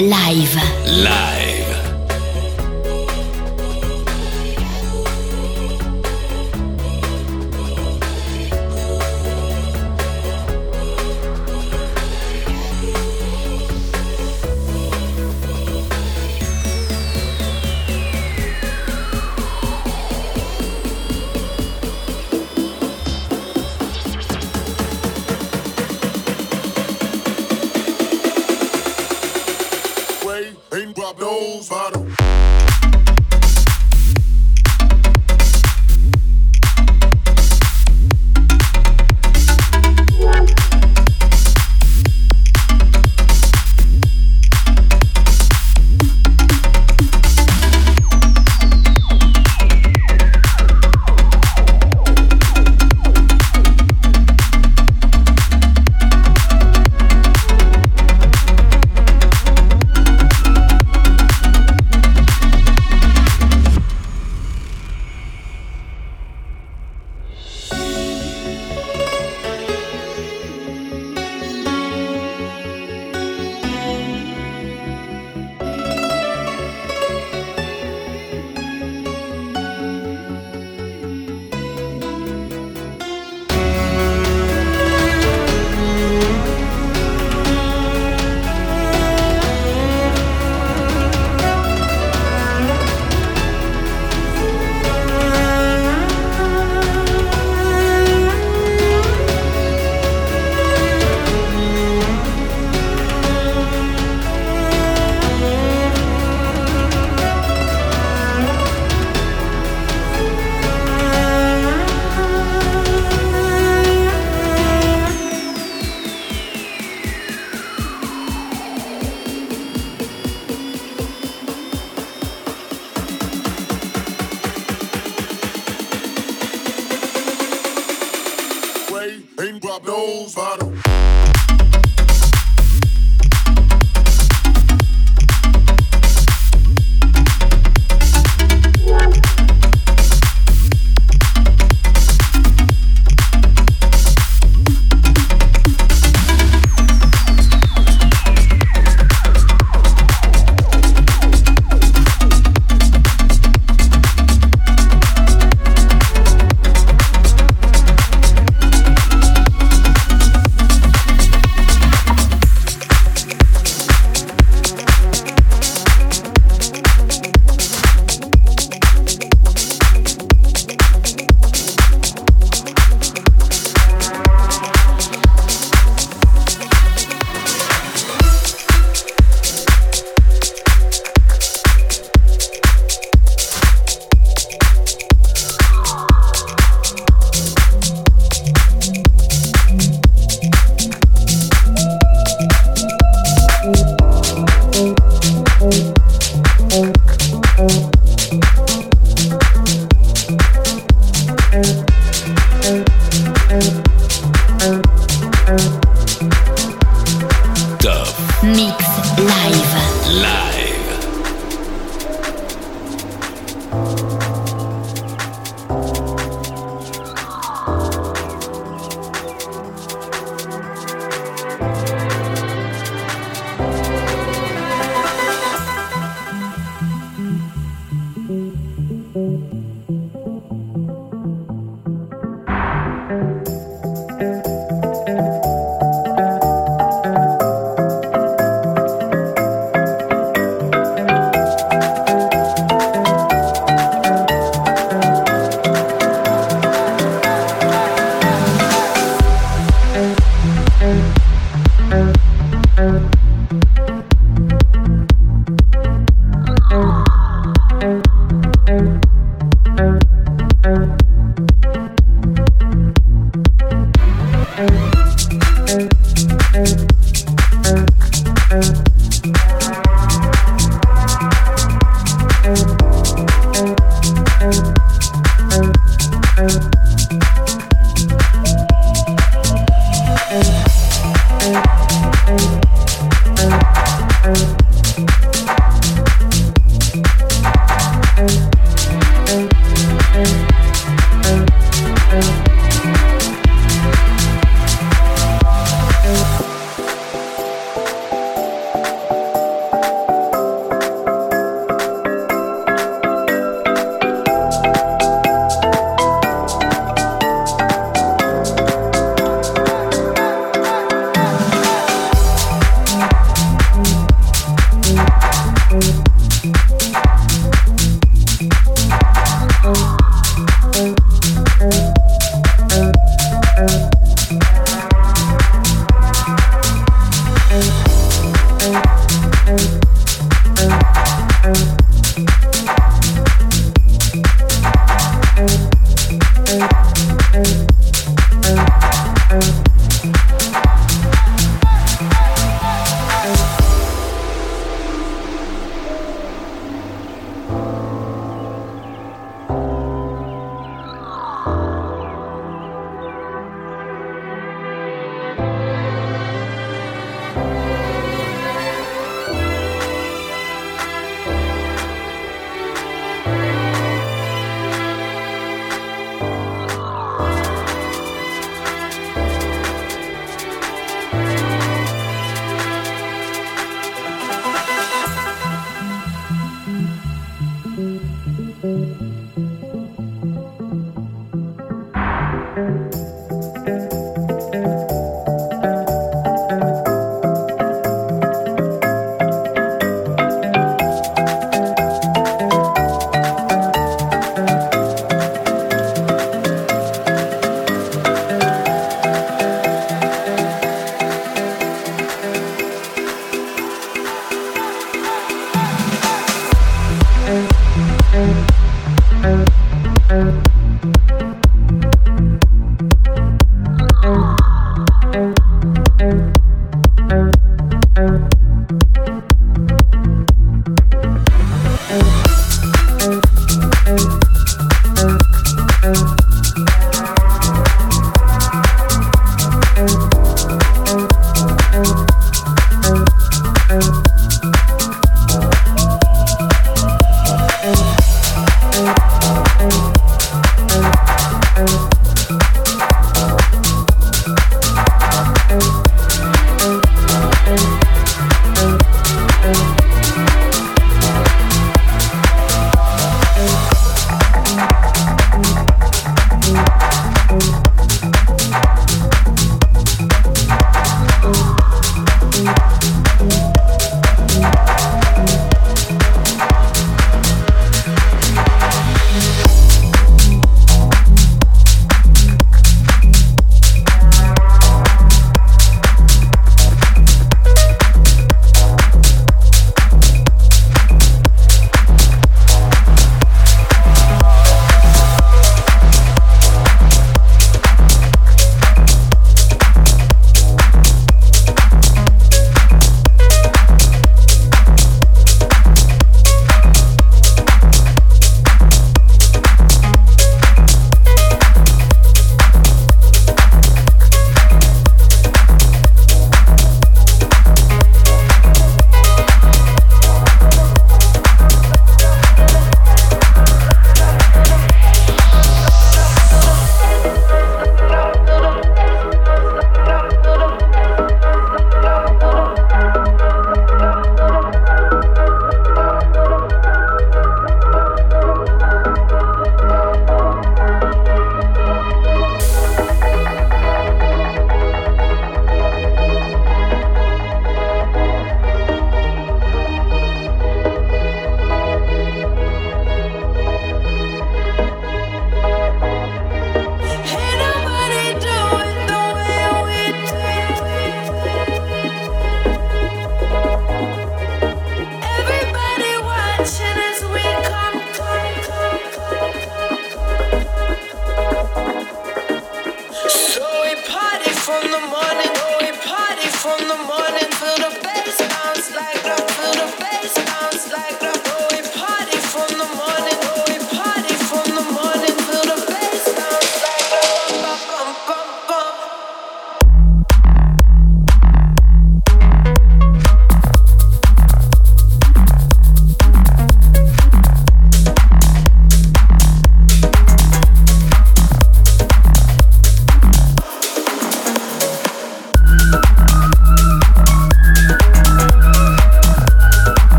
Live. Live.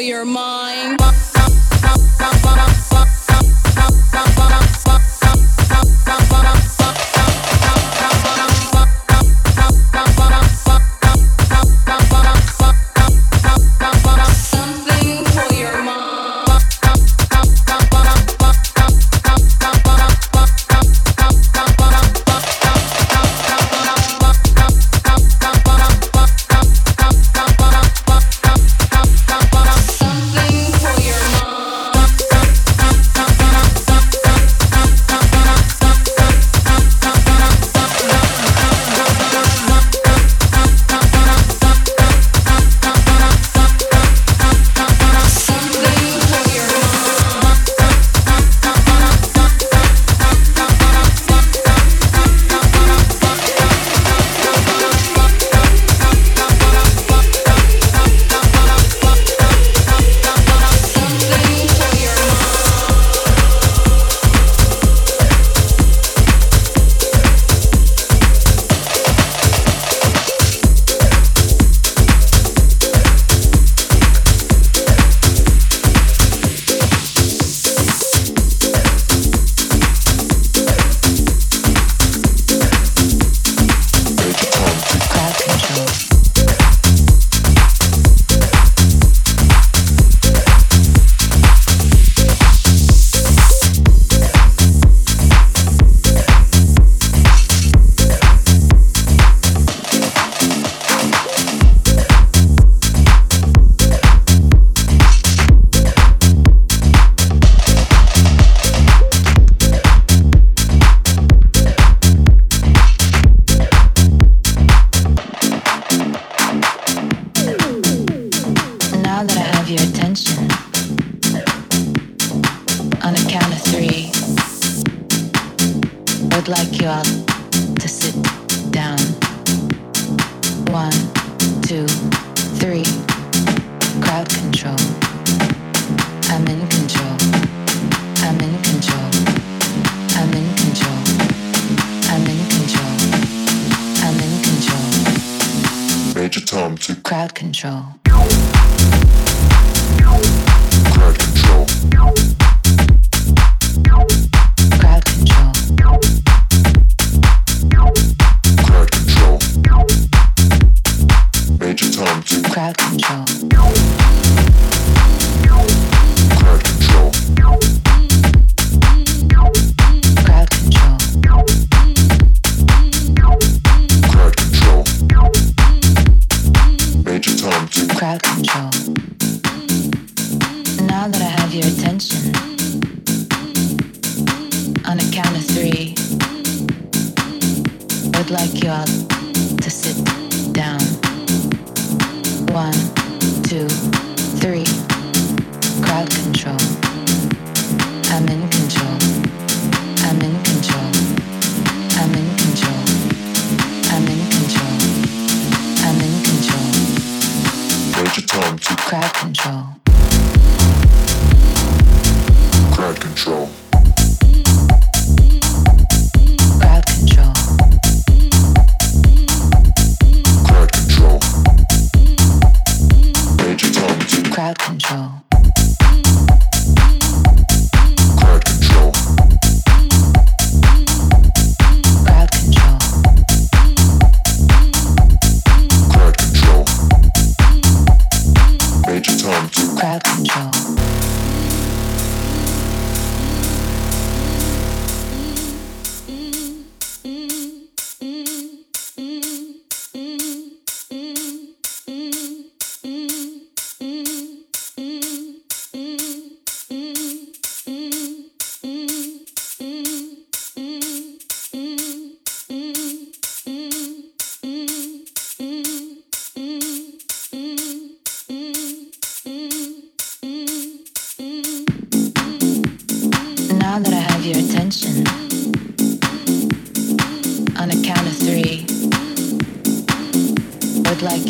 your mind. to crowd control.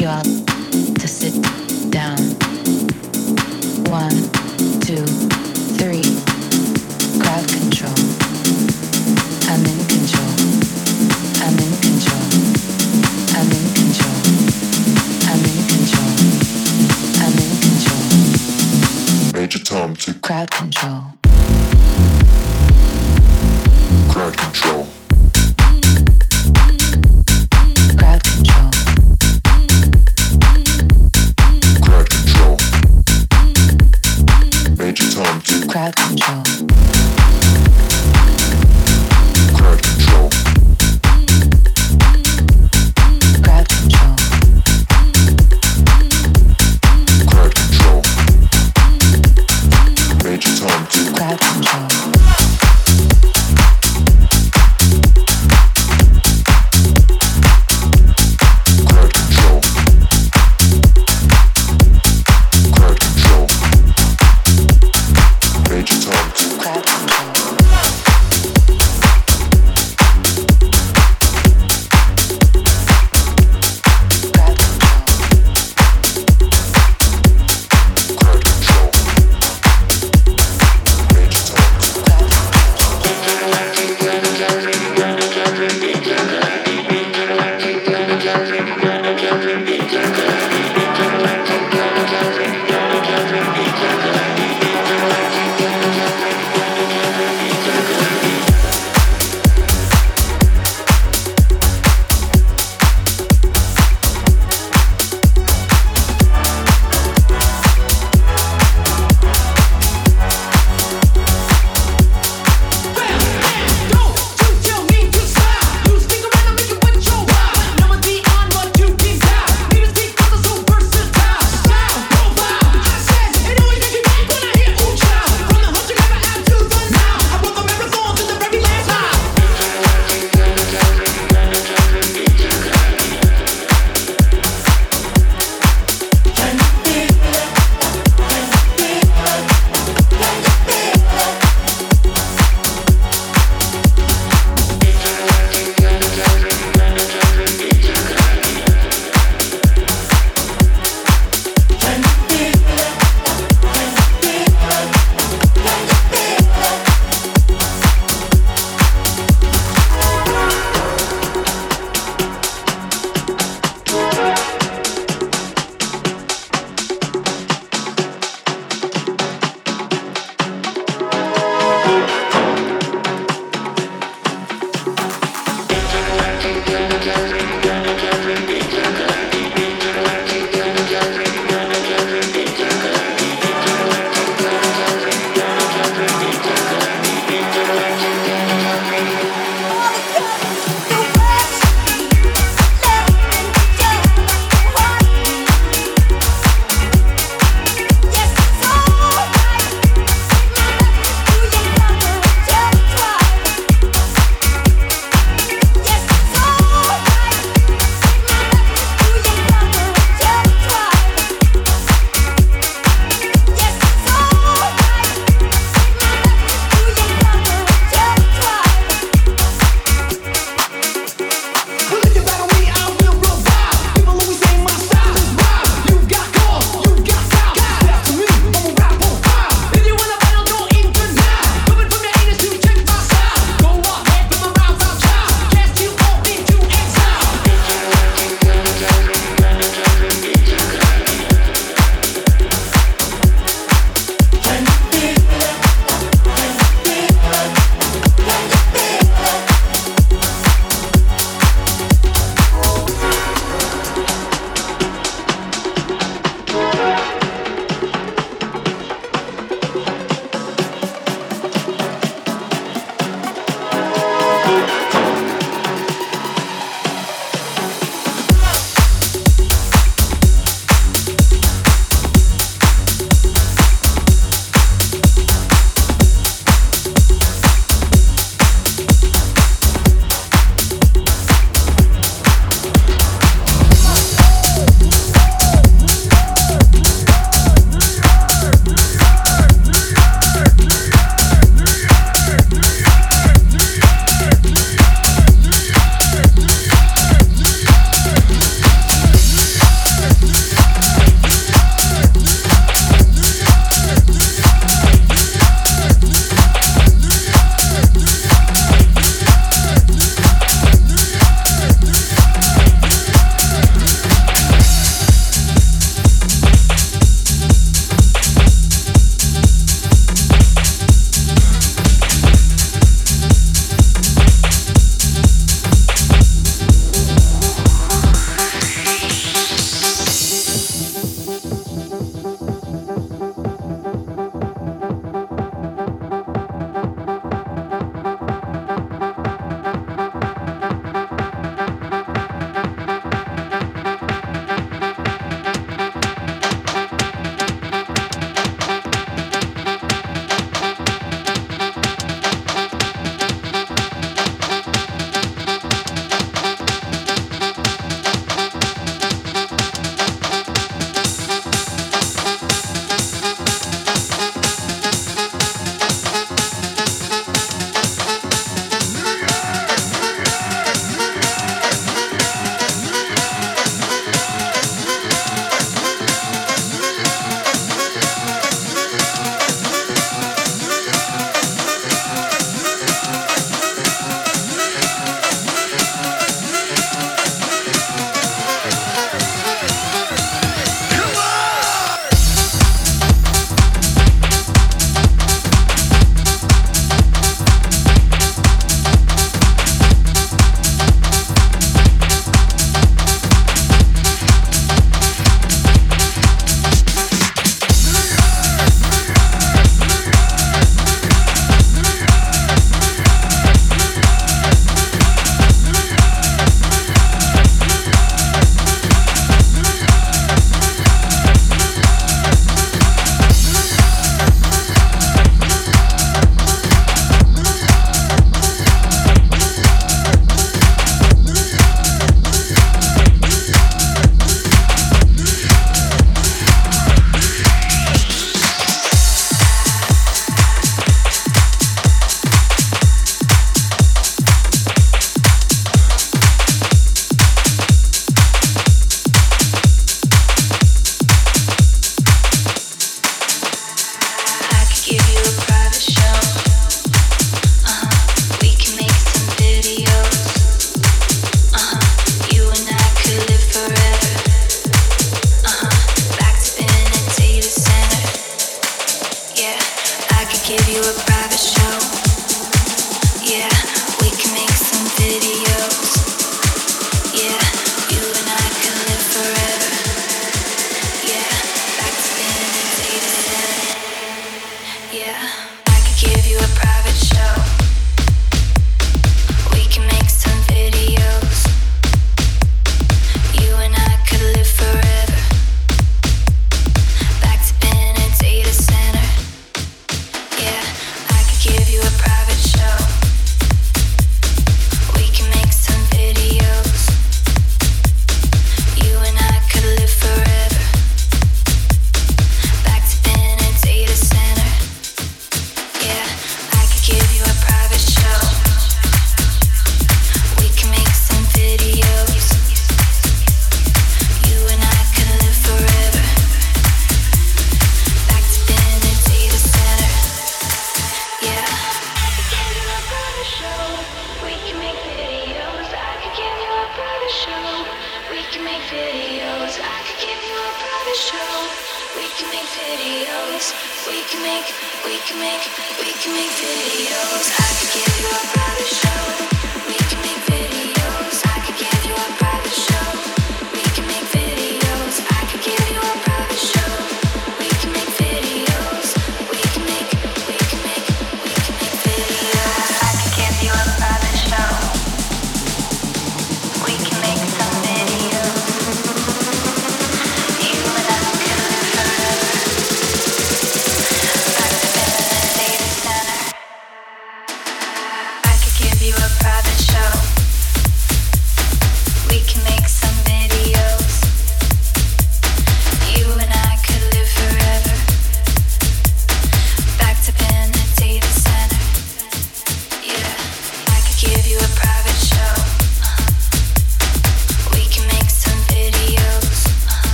you out to sit down. One, two, three. Crowd control. I'm in control. I'm in control. I'm in control. I'm in control. I'm in control. Major Tom to crowd control. Crowd control.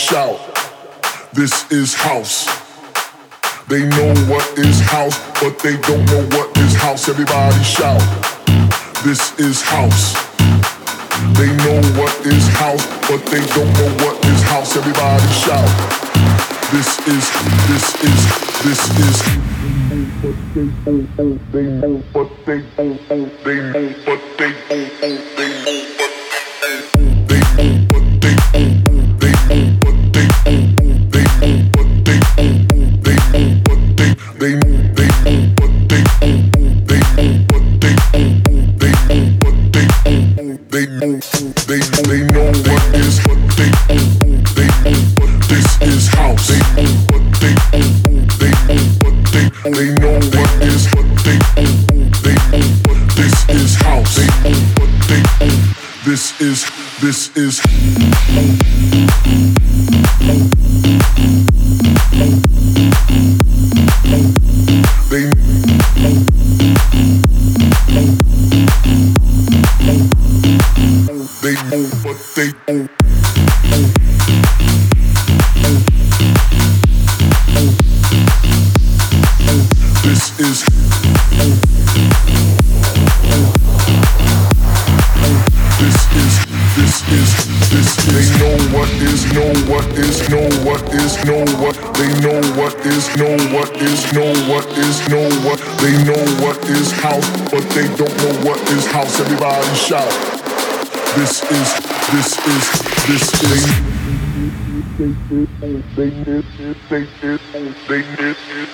shout. This is house. They know what is house, but they don't know what is house. Everybody shout. This is house. They know what is house, but they don't know what is house. Everybody shout. This is, this is, this is. They but they, they but they, they but they. they miss it, they miss it, they miss it.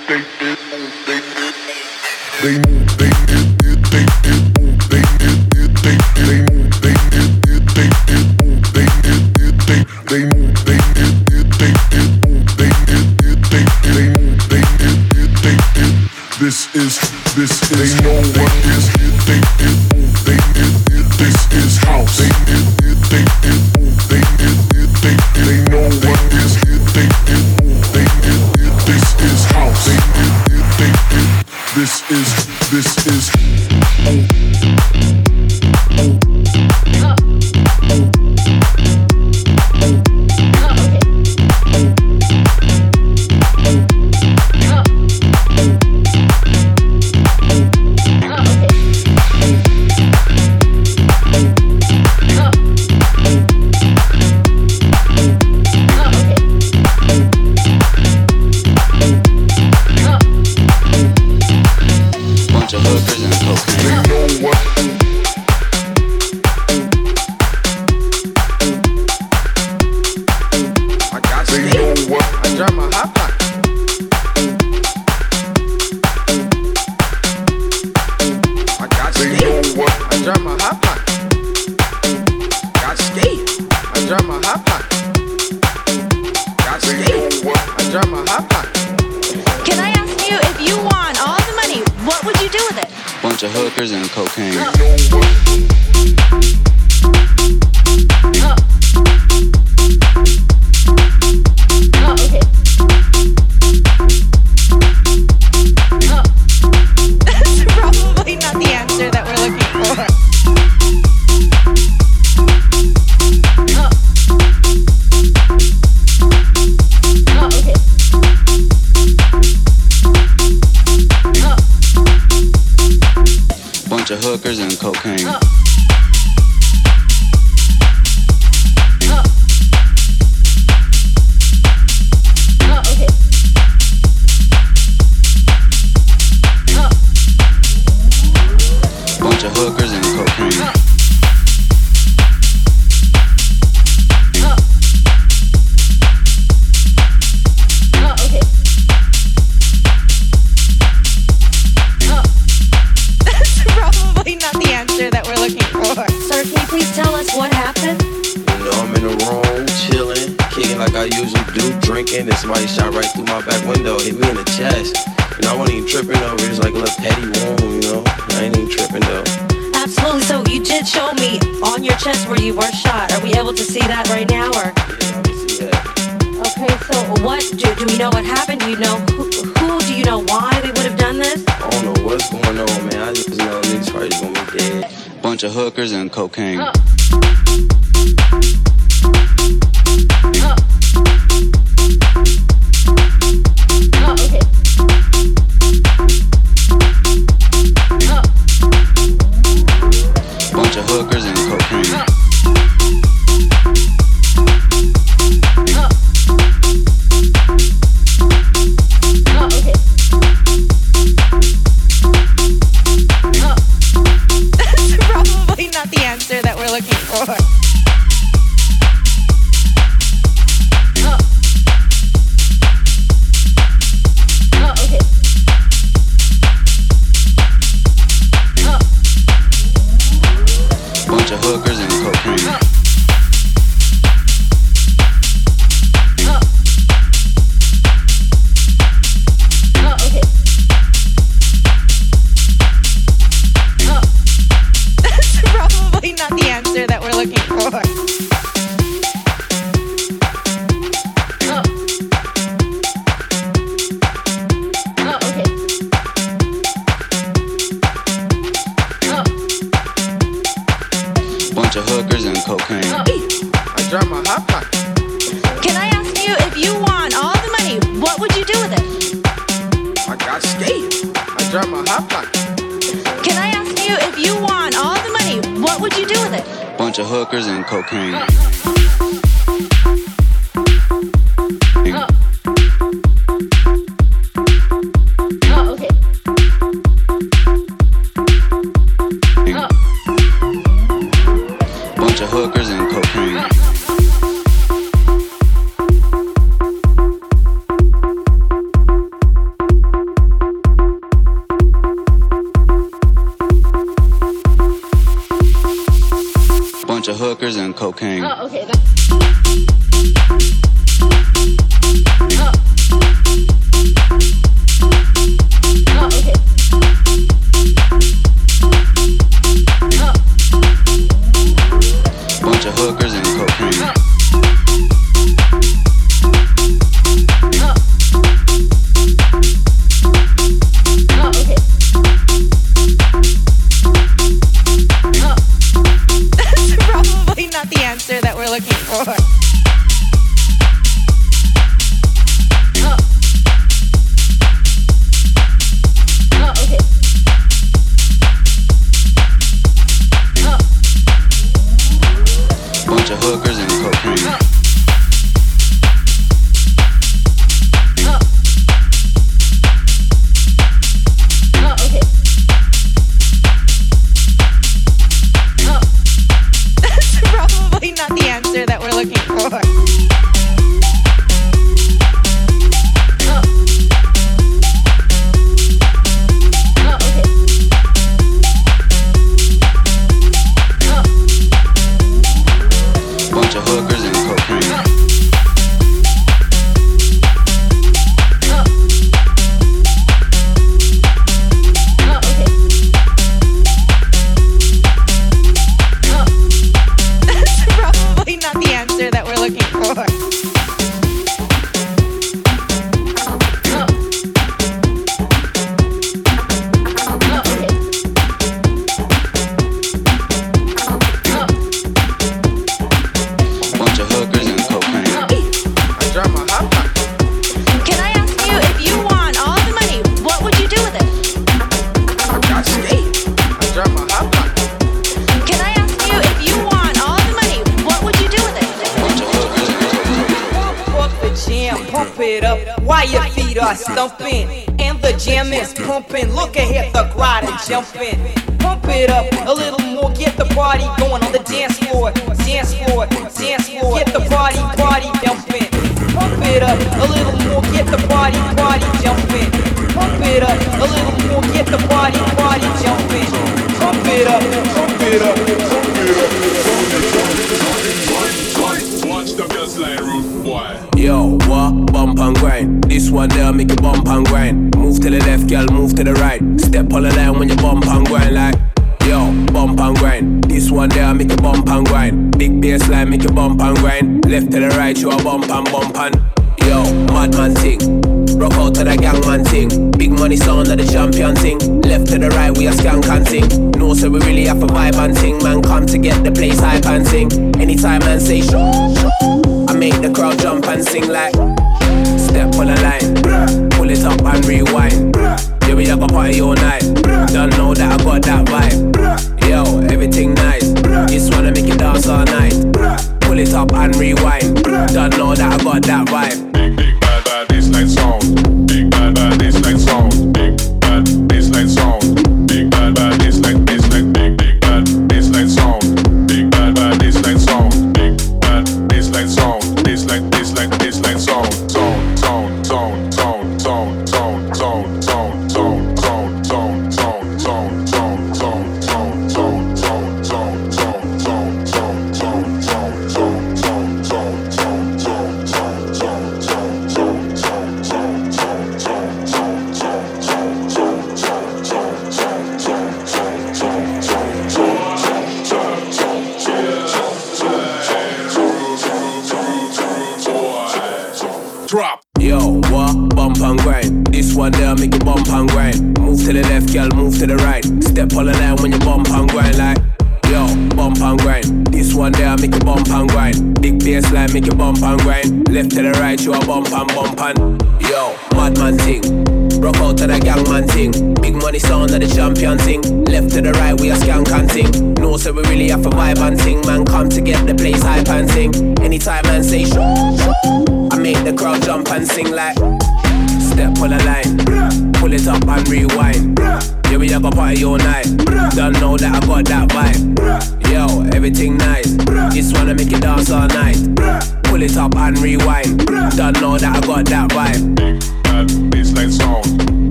that vibe.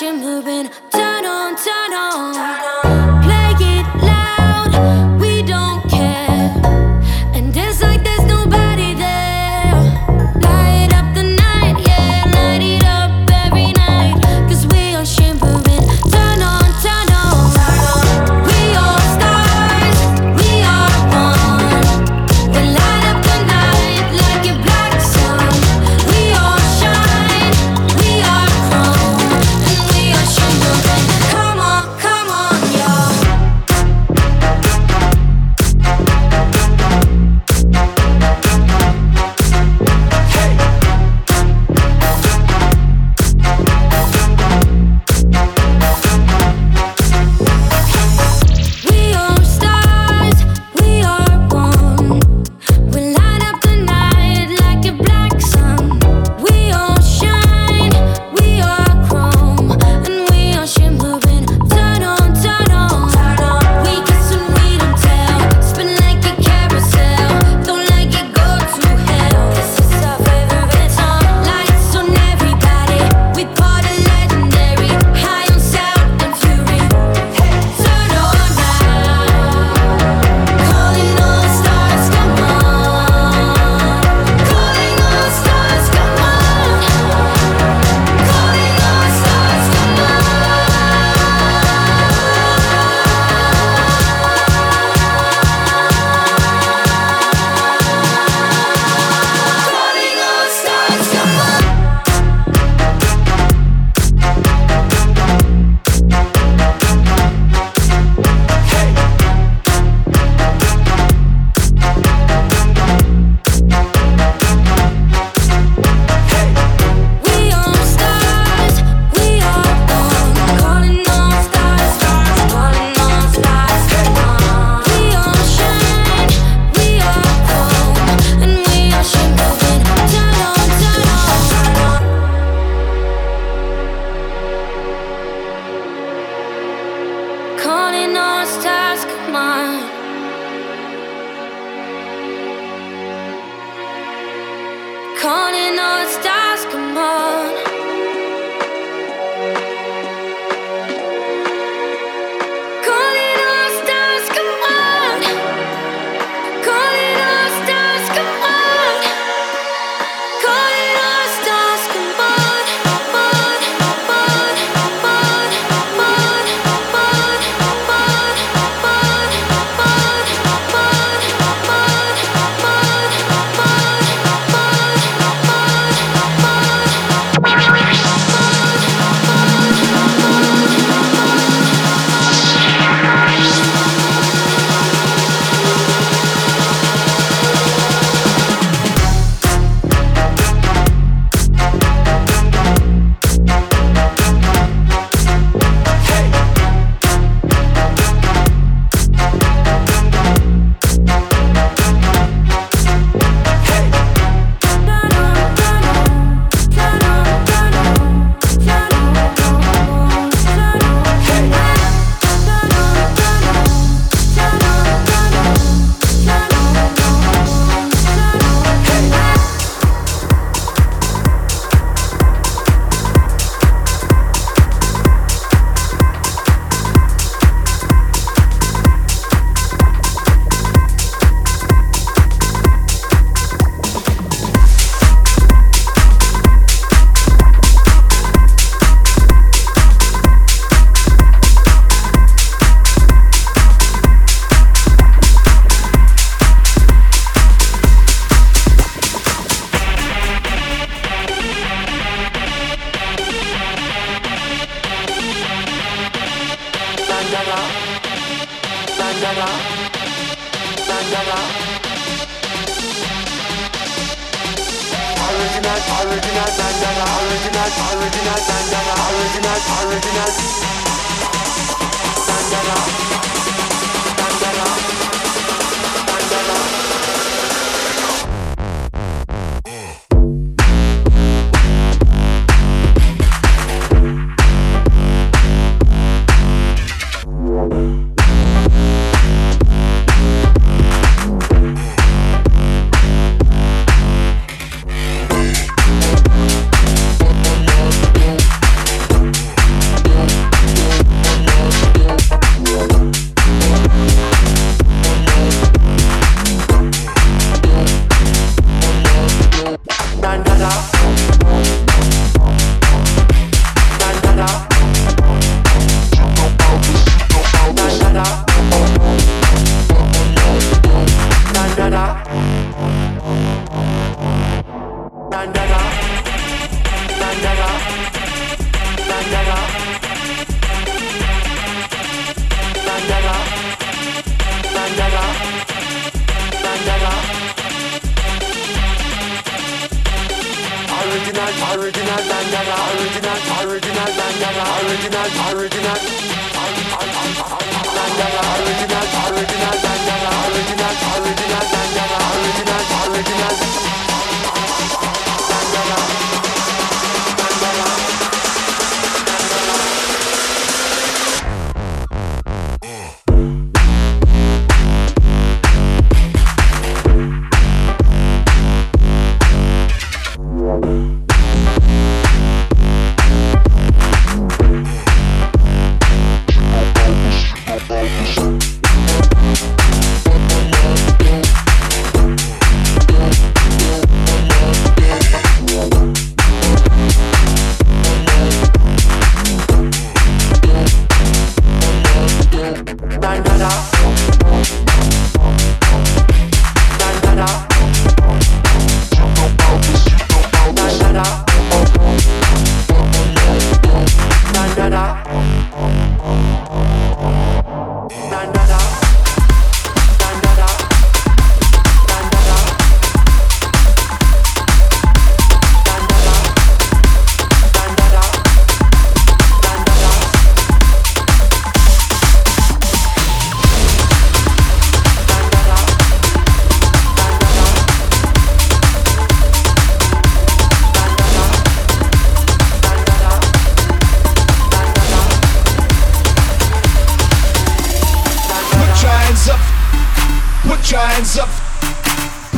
you're moving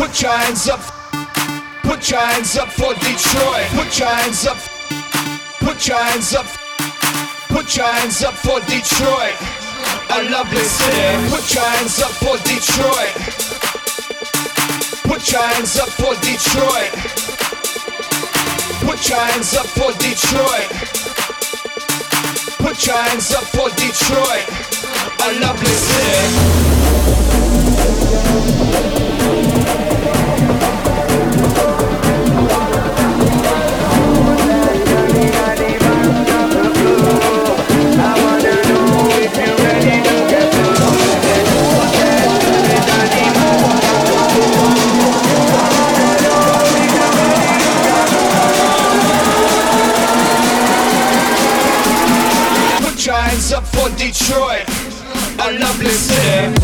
Put your hands up. Put your hands up for Detroit. Put your hands up. Put your hands up. Put your hands up for Detroit. A lovely city. Put your hands up for Detroit. Put your hands up for Detroit. Put your hands up for Detroit. Put your hands up for Detroit. A lovely city. Detroit, a lovely city.